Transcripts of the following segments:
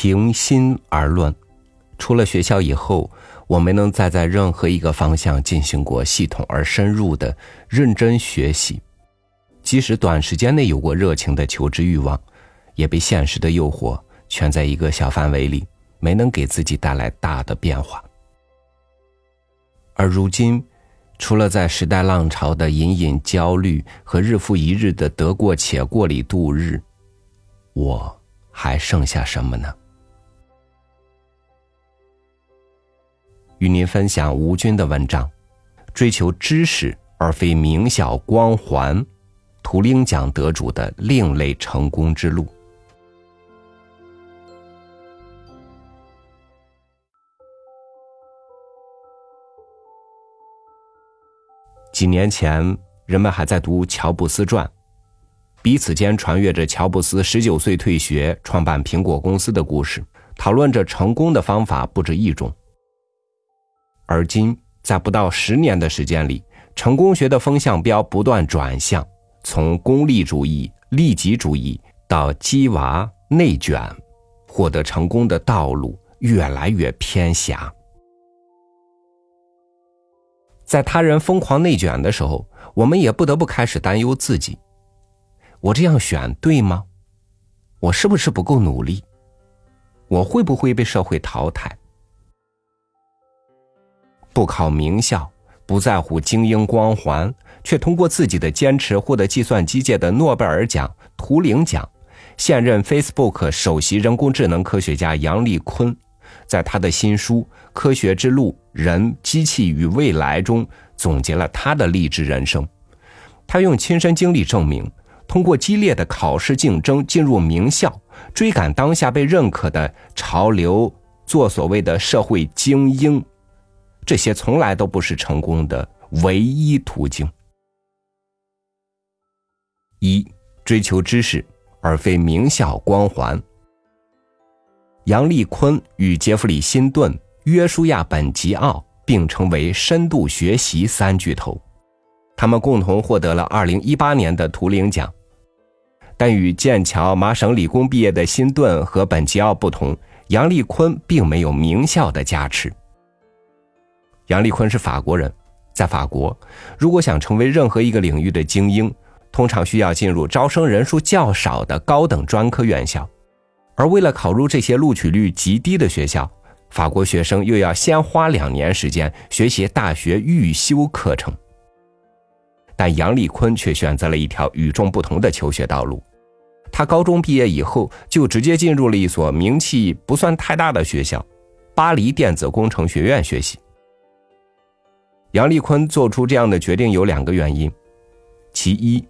平心而论，出了学校以后，我没能再在任何一个方向进行过系统而深入的认真学习，即使短时间内有过热情的求知欲望，也被现实的诱惑圈在一个小范围里，没能给自己带来大的变化。而如今，除了在时代浪潮的隐隐焦虑和日复一日的得过且过里度日，我还剩下什么呢？与您分享吴军的文章：追求知识而非名校光环，图灵奖得主的另类成功之路。几年前，人们还在读乔布斯传，彼此间传阅着乔布斯十九岁退学创办苹果公司的故事，讨论着成功的方法不止一种。而今，在不到十年的时间里，成功学的风向标不断转向，从功利主义、利己主义到鸡娃、内卷，获得成功的道路越来越偏狭。在他人疯狂内卷的时候，我们也不得不开始担忧自己：我这样选对吗？我是不是不够努力？我会不会被社会淘汰？不考名校，不在乎精英光环，却通过自己的坚持获得计算机界的诺贝尔奖、图灵奖。现任 Facebook 首席人工智能科学家杨立坤。在他的新书《科学之路：人、机器与未来》中，总结了他的励志人生。他用亲身经历证明，通过激烈的考试竞争进入名校，追赶当下被认可的潮流，做所谓的社会精英，这些从来都不是成功的唯一途径。一、追求知识，而非名校光环。杨立坤与杰弗里·辛顿、约书亚·本吉奥并称为深度学习三巨头，他们共同获得了2018年的图灵奖。但与剑桥、麻省理工毕业的辛顿和本吉奥不同，杨立坤并没有名校的加持。杨丽坤是法国人，在法国，如果想成为任何一个领域的精英，通常需要进入招生人数较少的高等专科院校。而为了考入这些录取率极低的学校，法国学生又要先花两年时间学习大学预修课程。但杨丽坤却选择了一条与众不同的求学道路，他高中毕业以后就直接进入了一所名气不算太大的学校——巴黎电子工程学院学习。杨丽坤做出这样的决定有两个原因，其一。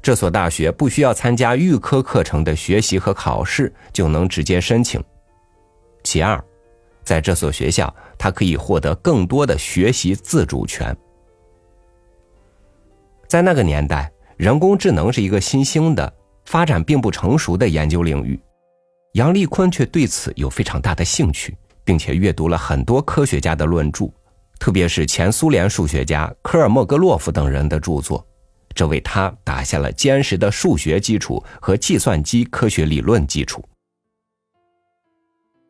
这所大学不需要参加预科课程的学习和考试就能直接申请。其二，在这所学校，他可以获得更多的学习自主权。在那个年代，人工智能是一个新兴的、发展并不成熟的研究领域，杨丽坤却对此有非常大的兴趣，并且阅读了很多科学家的论著，特别是前苏联数学家科尔莫格洛夫等人的著作。这为他打下了坚实的数学基础和计算机科学理论基础。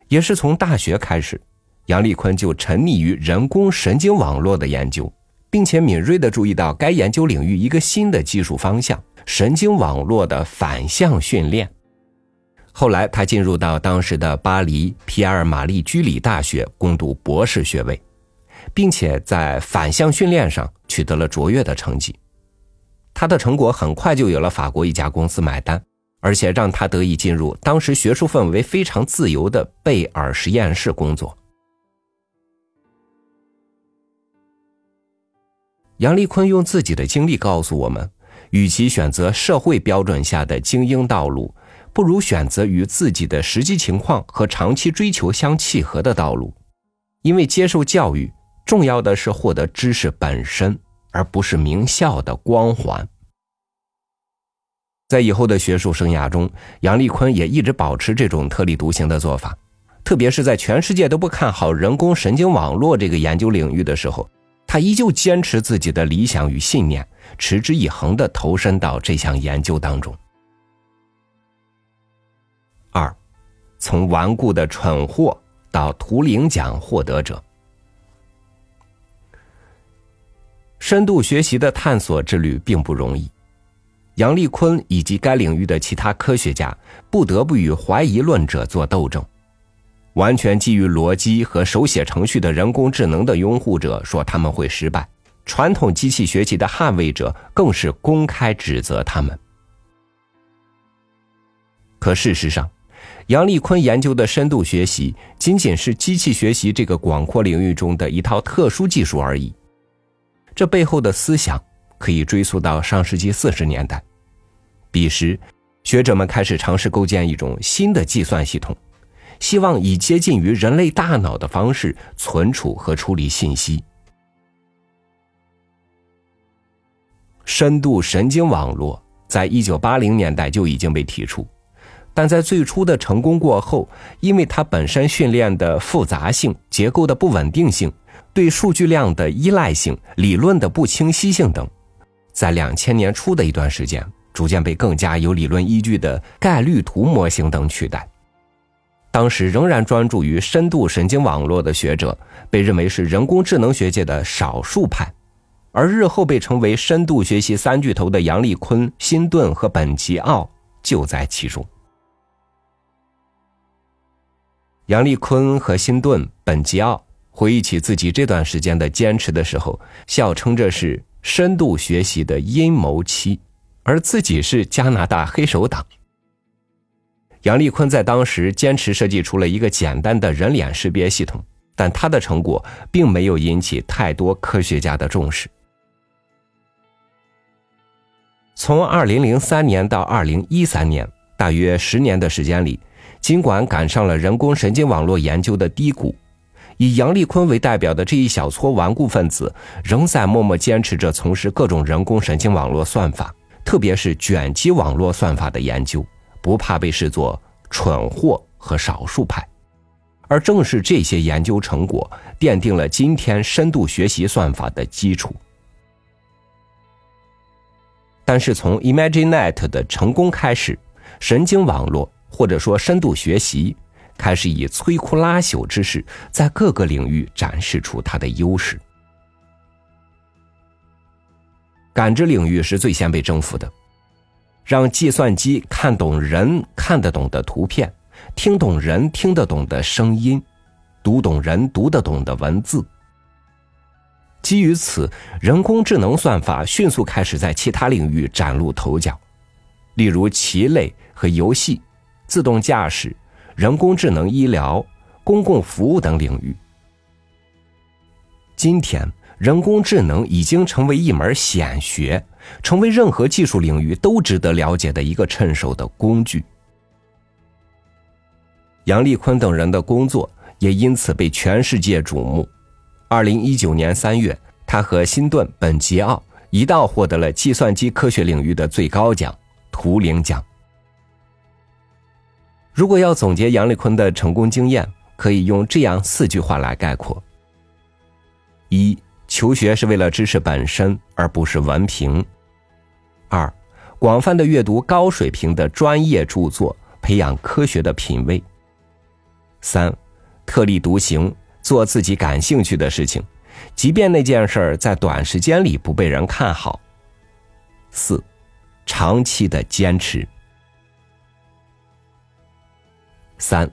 也是从大学开始，杨丽坤就沉溺于人工神经网络的研究，并且敏锐地注意到该研究领域一个新的技术方向——神经网络的反向训练。后来，他进入到当时的巴黎皮埃尔玛丽居里大学攻读博士学位，并且在反向训练上取得了卓越的成绩。他的成果很快就有了法国一家公司买单，而且让他得以进入当时学术氛围非常自由的贝尔实验室工作。杨立坤用自己的经历告诉我们：，与其选择社会标准下的精英道路，不如选择与自己的实际情况和长期追求相契合的道路。因为接受教育，重要的是获得知识本身。而不是名校的光环。在以后的学术生涯中，杨丽坤也一直保持这种特立独行的做法，特别是在全世界都不看好人工神经网络这个研究领域的时候，他依旧坚持自己的理想与信念，持之以恒的投身到这项研究当中。二，从顽固的蠢货到图灵奖获得者。深度学习的探索之旅并不容易，杨立坤以及该领域的其他科学家不得不与怀疑论者做斗争。完全基于逻辑和手写程序的人工智能的拥护者说他们会失败，传统机器学习的捍卫者更是公开指责他们。可事实上，杨立坤研究的深度学习仅仅是机器学习这个广阔领域中的一套特殊技术而已。这背后的思想可以追溯到上世纪四十年代，彼时，学者们开始尝试构建一种新的计算系统，希望以接近于人类大脑的方式存储和处理信息。深度神经网络在一九八零年代就已经被提出，但在最初的成功过后，因为它本身训练的复杂性、结构的不稳定性。对数据量的依赖性、理论的不清晰性等，在两千年初的一段时间，逐渐被更加有理论依据的概率图模型等取代。当时仍然专注于深度神经网络的学者，被认为是人工智能学界的少数派，而日后被称为深度学习三巨头的杨立昆、辛顿和本吉奥就在其中。杨立坤和辛顿、本吉奥。回忆起自己这段时间的坚持的时候，笑称这是深度学习的阴谋期，而自己是加拿大黑手党。杨立坤在当时坚持设计出了一个简单的人脸识别系统，但他的成果并没有引起太多科学家的重视。从二零零三年到二零一三年，大约十年的时间里，尽管赶上了人工神经网络研究的低谷。以杨立坤为代表的这一小撮顽固分子，仍在默默坚持着从事各种人工神经网络算法，特别是卷积网络算法的研究，不怕被视作蠢货和少数派。而正是这些研究成果，奠定了今天深度学习算法的基础。但是从 ImagineNet 的成功开始，神经网络或者说深度学习。开始以摧枯拉朽之势，在各个领域展示出它的优势。感知领域是最先被征服的，让计算机看懂人看得懂的图片，听懂人听得懂的声音，读懂人读得懂的文字。基于此，人工智能算法迅速开始在其他领域崭露头角，例如棋类和游戏、自动驾驶。人工智能、医疗、公共服务等领域，今天人工智能已经成为一门显学，成为任何技术领域都值得了解的一个趁手的工具。杨立坤等人的工作也因此被全世界瞩目。二零一九年三月，他和辛顿、本吉奥一道获得了计算机科学领域的最高奖——图灵奖。如果要总结杨丽坤的成功经验，可以用这样四句话来概括：一、求学是为了知识本身，而不是文凭；二、广泛的阅读高水平的专业著作，培养科学的品味；三、特立独行，做自己感兴趣的事情，即便那件事儿在短时间里不被人看好；四、长期的坚持。三，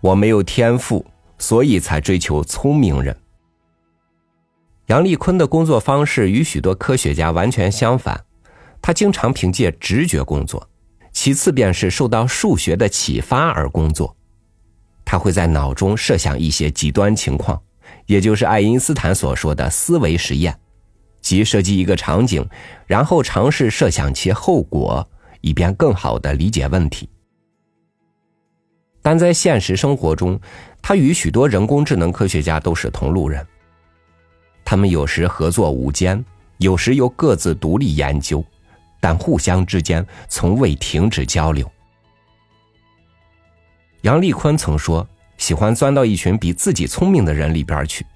我没有天赋，所以才追求聪明人。杨立坤的工作方式与许多科学家完全相反，他经常凭借直觉工作，其次便是受到数学的启发而工作。他会在脑中设想一些极端情况，也就是爱因斯坦所说的思维实验，即设计一个场景，然后尝试设想其后果，以便更好的理解问题。但在现实生活中，他与许多人工智能科学家都是同路人。他们有时合作无间，有时又各自独立研究，但互相之间从未停止交流。杨丽坤曾说：“喜欢钻到一群比自己聪明的人里边去，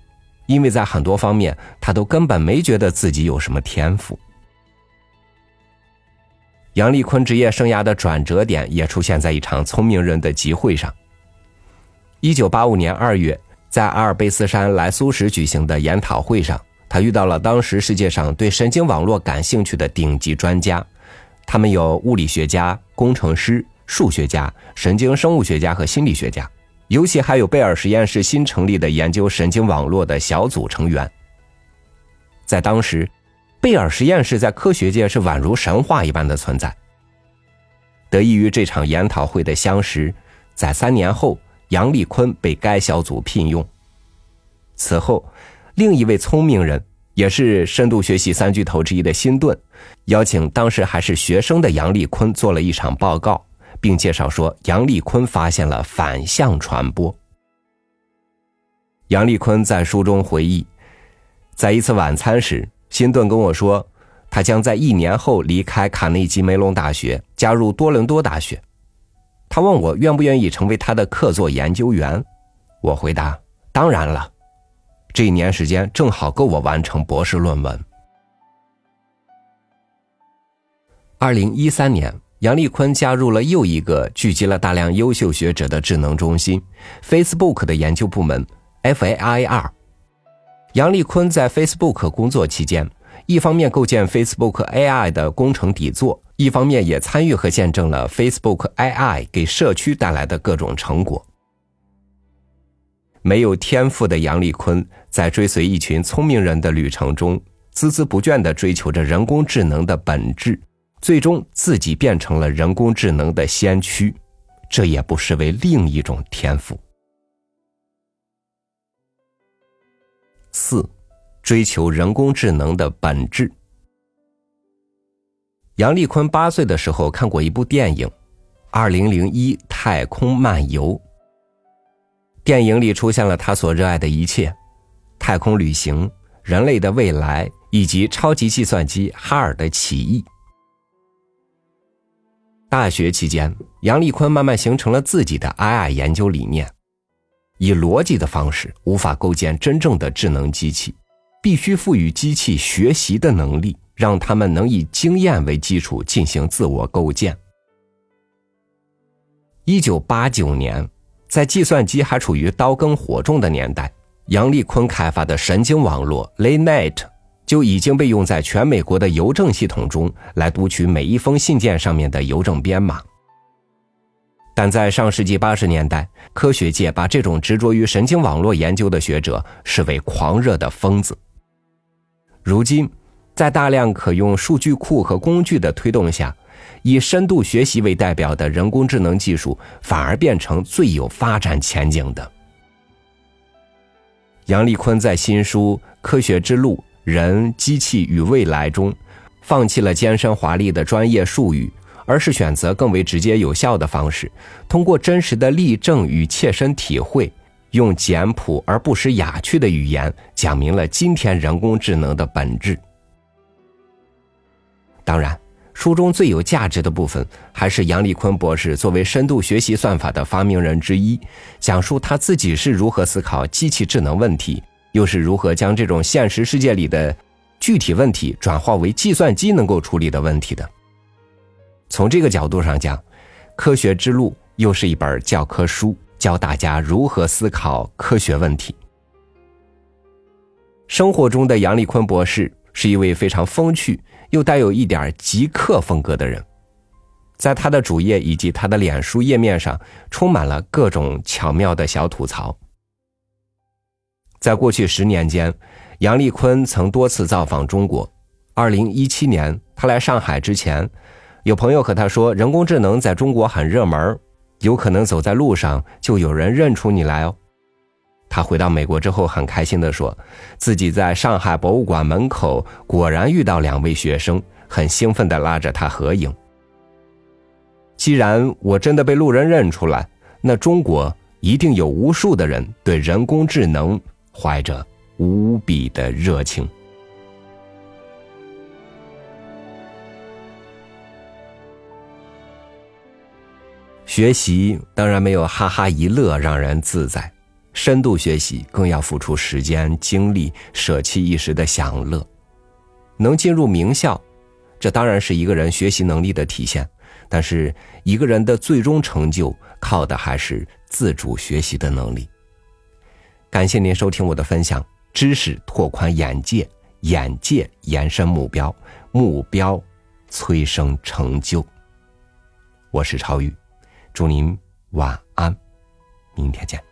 因为在很多方面，他都根本没觉得自己有什么天赋。”杨丽坤职业生涯的转折点也出现在一场聪明人的集会上，一九八五年二月，在阿尔卑斯山莱苏什举行的研讨会上，他遇到了当时世界上对神经网络感兴趣的顶级专家，他们有物理学家、工程师、数学家、神经生物学家和心理学家，尤其还有贝尔实验室新成立的研究神经网络的小组成员。在当时，贝尔实验室在科学界是宛如神话一般的存在。得益于这场研讨会的相识，在三年后，杨立坤被该小组聘用。此后，另一位聪明人，也是深度学习三巨头之一的辛顿，邀请当时还是学生的杨立坤做了一场报告，并介绍说，杨立坤发现了反向传播。杨丽坤在书中回忆，在一次晚餐时，辛顿跟我说。他将在一年后离开卡内基梅隆大学，加入多伦多大学。他问我愿不愿意成为他的客座研究员，我回答：当然了。这一年时间正好够我完成博士论文。二零一三年，杨丽坤加入了又一个聚集了大量优秀学者的智能中心 ——Facebook 的研究部门 FAIR。杨丽坤在 Facebook 工作期间。一方面构建 Facebook AI 的工程底座，一方面也参与和见证了 Facebook AI 给社区带来的各种成果。没有天赋的杨丽坤在追随一群聪明人的旅程中，孜孜不倦地追求着人工智能的本质，最终自己变成了人工智能的先驱，这也不失为另一种天赋。四。追求人工智能的本质。杨丽坤八岁的时候看过一部电影《二零零一太空漫游》。电影里出现了他所热爱的一切：太空旅行、人类的未来以及超级计算机哈尔的起义。大学期间，杨丽坤慢慢形成了自己的 AI 研究理念：以逻辑的方式无法构建真正的智能机器。必须赋予机器学习的能力，让他们能以经验为基础进行自我构建。一九八九年，在计算机还处于刀耕火种的年代，杨立坤开发的神经网络 LayNet 就已经被用在全美国的邮政系统中，来读取每一封信件上面的邮政编码。但在上世纪八十年代，科学界把这种执着于神经网络研究的学者视为狂热的疯子。如今，在大量可用数据库和工具的推动下，以深度学习为代表的人工智能技术反而变成最有发展前景的。杨丽坤在新书《科学之路：人、机器与未来》中，放弃了艰深华丽的专业术语，而是选择更为直接有效的方式，通过真实的例证与切身体会。用简朴而不失雅趣的语言讲明了今天人工智能的本质。当然，书中最有价值的部分还是杨立坤博士作为深度学习算法的发明人之一，讲述他自己是如何思考机器智能问题，又是如何将这种现实世界里的具体问题转化为计算机能够处理的问题的。从这个角度上讲，《科学之路》又是一本教科书。教大家如何思考科学问题。生活中的杨立坤博士是一位非常风趣又带有一点极客风格的人，在他的主页以及他的脸书页面上，充满了各种巧妙的小吐槽。在过去十年间，杨立坤曾多次造访中国。二零一七年，他来上海之前，有朋友和他说，人工智能在中国很热门有可能走在路上就有人认出你来哦。他回到美国之后很开心的说，自己在上海博物馆门口果然遇到两位学生，很兴奋的拉着他合影。既然我真的被路人认出来，那中国一定有无数的人对人工智能怀着无比的热情。学习当然没有哈哈一乐让人自在，深度学习更要付出时间精力，舍弃一时的享乐。能进入名校，这当然是一个人学习能力的体现，但是一个人的最终成就靠的还是自主学习的能力。感谢您收听我的分享，知识拓宽眼界，眼界延伸目标，目标催生成就。我是超宇，祝您晚安，明天见。